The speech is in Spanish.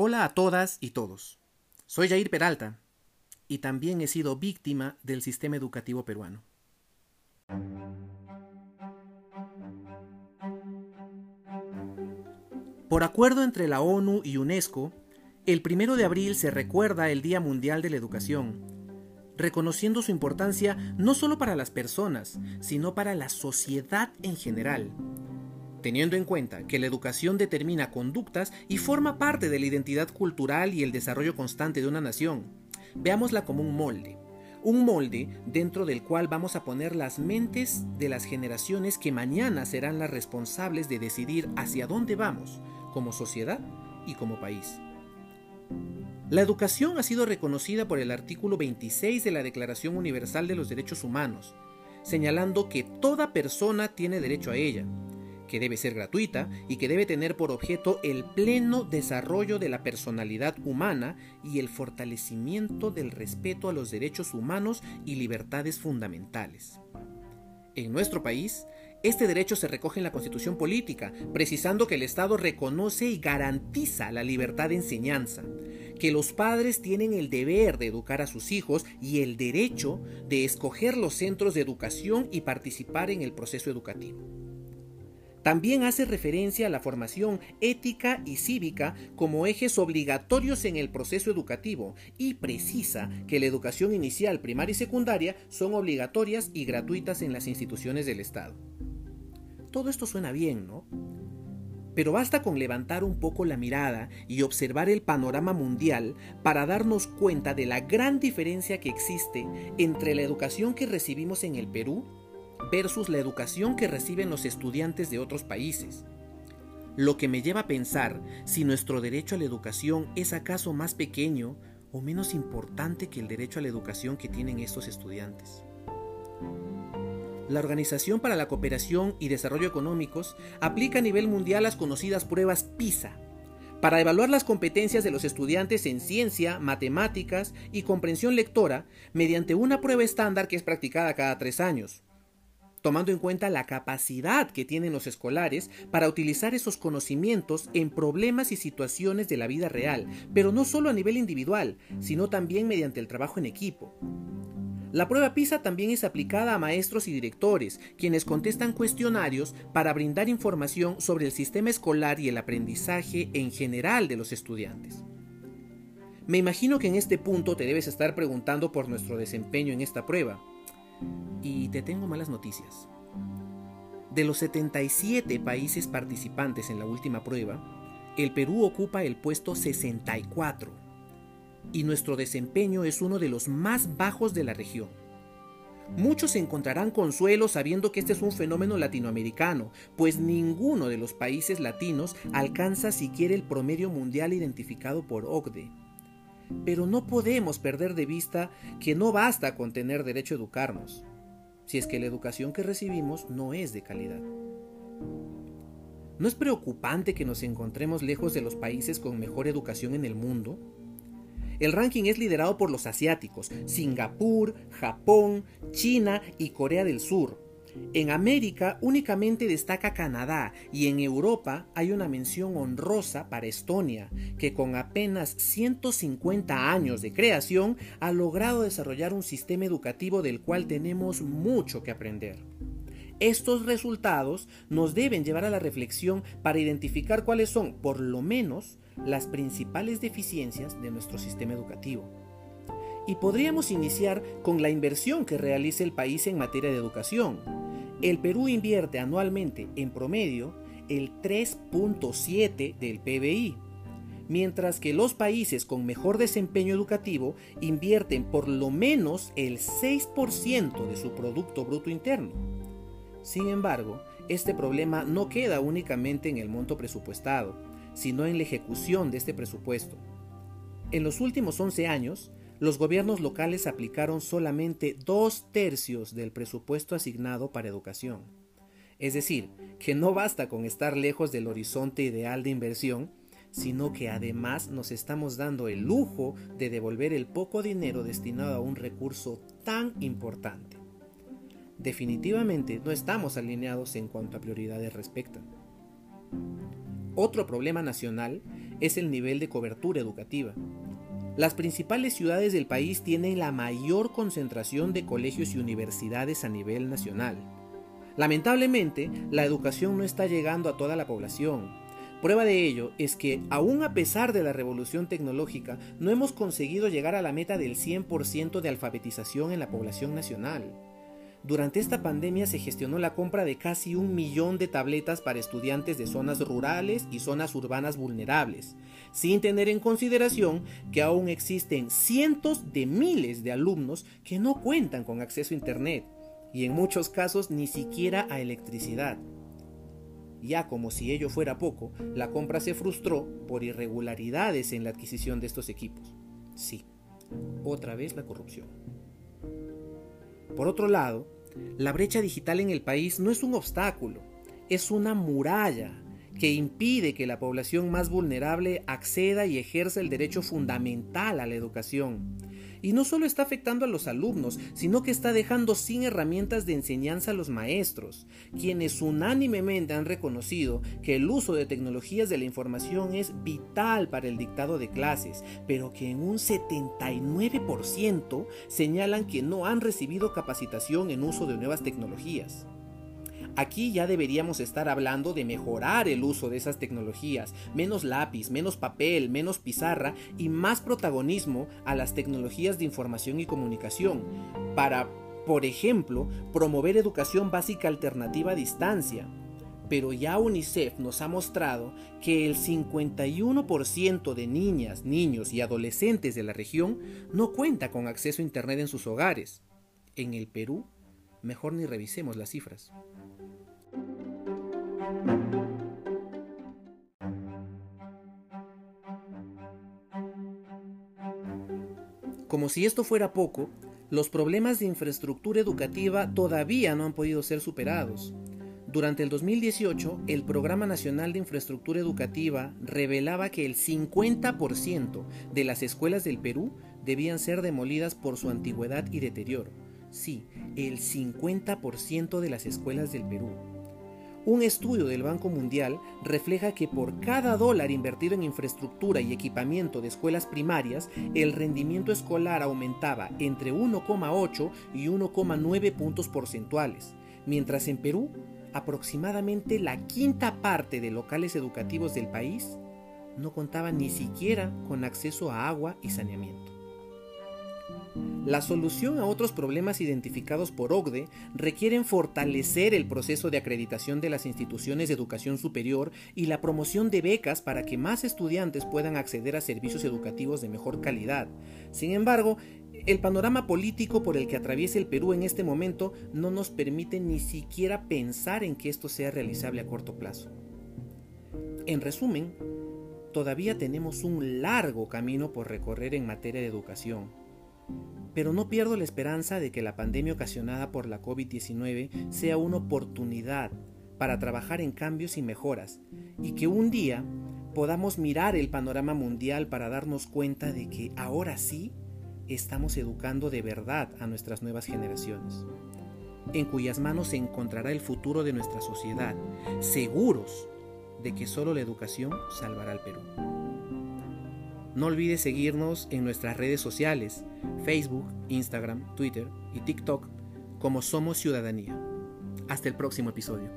Hola a todas y todos. Soy Jair Peralta y también he sido víctima del sistema educativo peruano. Por acuerdo entre la ONU y UNESCO, el primero de abril se recuerda el Día Mundial de la Educación, reconociendo su importancia no solo para las personas, sino para la sociedad en general, teniendo en cuenta que la educación determina conductas y forma parte de la identidad cultural y el desarrollo constante de una nación. Veámosla como un molde. Un molde dentro del cual vamos a poner las mentes de las generaciones que mañana serán las responsables de decidir hacia dónde vamos, como sociedad y como país. La educación ha sido reconocida por el artículo 26 de la Declaración Universal de los Derechos Humanos, señalando que toda persona tiene derecho a ella, que debe ser gratuita y que debe tener por objeto el pleno desarrollo de la personalidad humana y el fortalecimiento del respeto a los derechos humanos y libertades fundamentales. En nuestro país, este derecho se recoge en la Constitución Política, precisando que el Estado reconoce y garantiza la libertad de enseñanza, que los padres tienen el deber de educar a sus hijos y el derecho de escoger los centros de educación y participar en el proceso educativo. También hace referencia a la formación ética y cívica como ejes obligatorios en el proceso educativo y precisa que la educación inicial, primaria y secundaria son obligatorias y gratuitas en las instituciones del Estado. Todo esto suena bien, ¿no? Pero basta con levantar un poco la mirada y observar el panorama mundial para darnos cuenta de la gran diferencia que existe entre la educación que recibimos en el Perú versus la educación que reciben los estudiantes de otros países. Lo que me lleva a pensar si nuestro derecho a la educación es acaso más pequeño o menos importante que el derecho a la educación que tienen estos estudiantes. La Organización para la Cooperación y Desarrollo Económicos aplica a nivel mundial las conocidas pruebas PISA para evaluar las competencias de los estudiantes en ciencia, matemáticas y comprensión lectora mediante una prueba estándar que es practicada cada tres años tomando en cuenta la capacidad que tienen los escolares para utilizar esos conocimientos en problemas y situaciones de la vida real, pero no solo a nivel individual, sino también mediante el trabajo en equipo. La prueba PISA también es aplicada a maestros y directores, quienes contestan cuestionarios para brindar información sobre el sistema escolar y el aprendizaje en general de los estudiantes. Me imagino que en este punto te debes estar preguntando por nuestro desempeño en esta prueba. Y te tengo malas noticias. De los 77 países participantes en la última prueba, el Perú ocupa el puesto 64 y nuestro desempeño es uno de los más bajos de la región. Muchos encontrarán consuelo sabiendo que este es un fenómeno latinoamericano, pues ninguno de los países latinos alcanza siquiera el promedio mundial identificado por OCDE. Pero no podemos perder de vista que no basta con tener derecho a educarnos, si es que la educación que recibimos no es de calidad. ¿No es preocupante que nos encontremos lejos de los países con mejor educación en el mundo? El ranking es liderado por los asiáticos, Singapur, Japón, China y Corea del Sur, en América únicamente destaca Canadá y en Europa hay una mención honrosa para Estonia, que con apenas 150 años de creación ha logrado desarrollar un sistema educativo del cual tenemos mucho que aprender. Estos resultados nos deben llevar a la reflexión para identificar cuáles son, por lo menos, las principales deficiencias de nuestro sistema educativo. Y podríamos iniciar con la inversión que realiza el país en materia de educación, el Perú invierte anualmente en promedio el 3.7 del PBI, mientras que los países con mejor desempeño educativo invierten por lo menos el 6% de su Producto Bruto Interno. Sin embargo, este problema no queda únicamente en el monto presupuestado, sino en la ejecución de este presupuesto. En los últimos 11 años, los gobiernos locales aplicaron solamente dos tercios del presupuesto asignado para educación. Es decir, que no basta con estar lejos del horizonte ideal de inversión, sino que además nos estamos dando el lujo de devolver el poco dinero destinado a un recurso tan importante. Definitivamente no estamos alineados en cuanto a prioridades respectan. Otro problema nacional es el nivel de cobertura educativa. Las principales ciudades del país tienen la mayor concentración de colegios y universidades a nivel nacional. Lamentablemente, la educación no está llegando a toda la población. Prueba de ello es que, aún a pesar de la revolución tecnológica, no hemos conseguido llegar a la meta del 100% de alfabetización en la población nacional. Durante esta pandemia se gestionó la compra de casi un millón de tabletas para estudiantes de zonas rurales y zonas urbanas vulnerables, sin tener en consideración que aún existen cientos de miles de alumnos que no cuentan con acceso a Internet y en muchos casos ni siquiera a electricidad. Ya como si ello fuera poco, la compra se frustró por irregularidades en la adquisición de estos equipos. Sí, otra vez la corrupción. Por otro lado, la brecha digital en el país no es un obstáculo, es una muralla que impide que la población más vulnerable acceda y ejerza el derecho fundamental a la educación. Y no solo está afectando a los alumnos, sino que está dejando sin herramientas de enseñanza a los maestros, quienes unánimemente han reconocido que el uso de tecnologías de la información es vital para el dictado de clases, pero que en un 79% señalan que no han recibido capacitación en uso de nuevas tecnologías. Aquí ya deberíamos estar hablando de mejorar el uso de esas tecnologías, menos lápiz, menos papel, menos pizarra y más protagonismo a las tecnologías de información y comunicación, para, por ejemplo, promover educación básica alternativa a distancia. Pero ya UNICEF nos ha mostrado que el 51% de niñas, niños y adolescentes de la región no cuenta con acceso a Internet en sus hogares. En el Perú, mejor ni revisemos las cifras. Como si esto fuera poco, los problemas de infraestructura educativa todavía no han podido ser superados. Durante el 2018, el Programa Nacional de Infraestructura Educativa revelaba que el 50% de las escuelas del Perú debían ser demolidas por su antigüedad y deterioro. Sí, el 50% de las escuelas del Perú. Un estudio del Banco Mundial refleja que por cada dólar invertido en infraestructura y equipamiento de escuelas primarias, el rendimiento escolar aumentaba entre 1,8 y 1,9 puntos porcentuales, mientras en Perú, aproximadamente la quinta parte de locales educativos del país no contaban ni siquiera con acceso a agua y saneamiento. La solución a otros problemas identificados por OCDE requieren fortalecer el proceso de acreditación de las instituciones de educación superior y la promoción de becas para que más estudiantes puedan acceder a servicios educativos de mejor calidad. Sin embargo, el panorama político por el que atraviesa el Perú en este momento no nos permite ni siquiera pensar en que esto sea realizable a corto plazo. En resumen, todavía tenemos un largo camino por recorrer en materia de educación pero no pierdo la esperanza de que la pandemia ocasionada por la COVID-19 sea una oportunidad para trabajar en cambios y mejoras, y que un día podamos mirar el panorama mundial para darnos cuenta de que ahora sí estamos educando de verdad a nuestras nuevas generaciones, en cuyas manos se encontrará el futuro de nuestra sociedad, seguros de que solo la educación salvará al Perú. No olvides seguirnos en nuestras redes sociales, Facebook, Instagram, Twitter y TikTok como Somos Ciudadanía. Hasta el próximo episodio.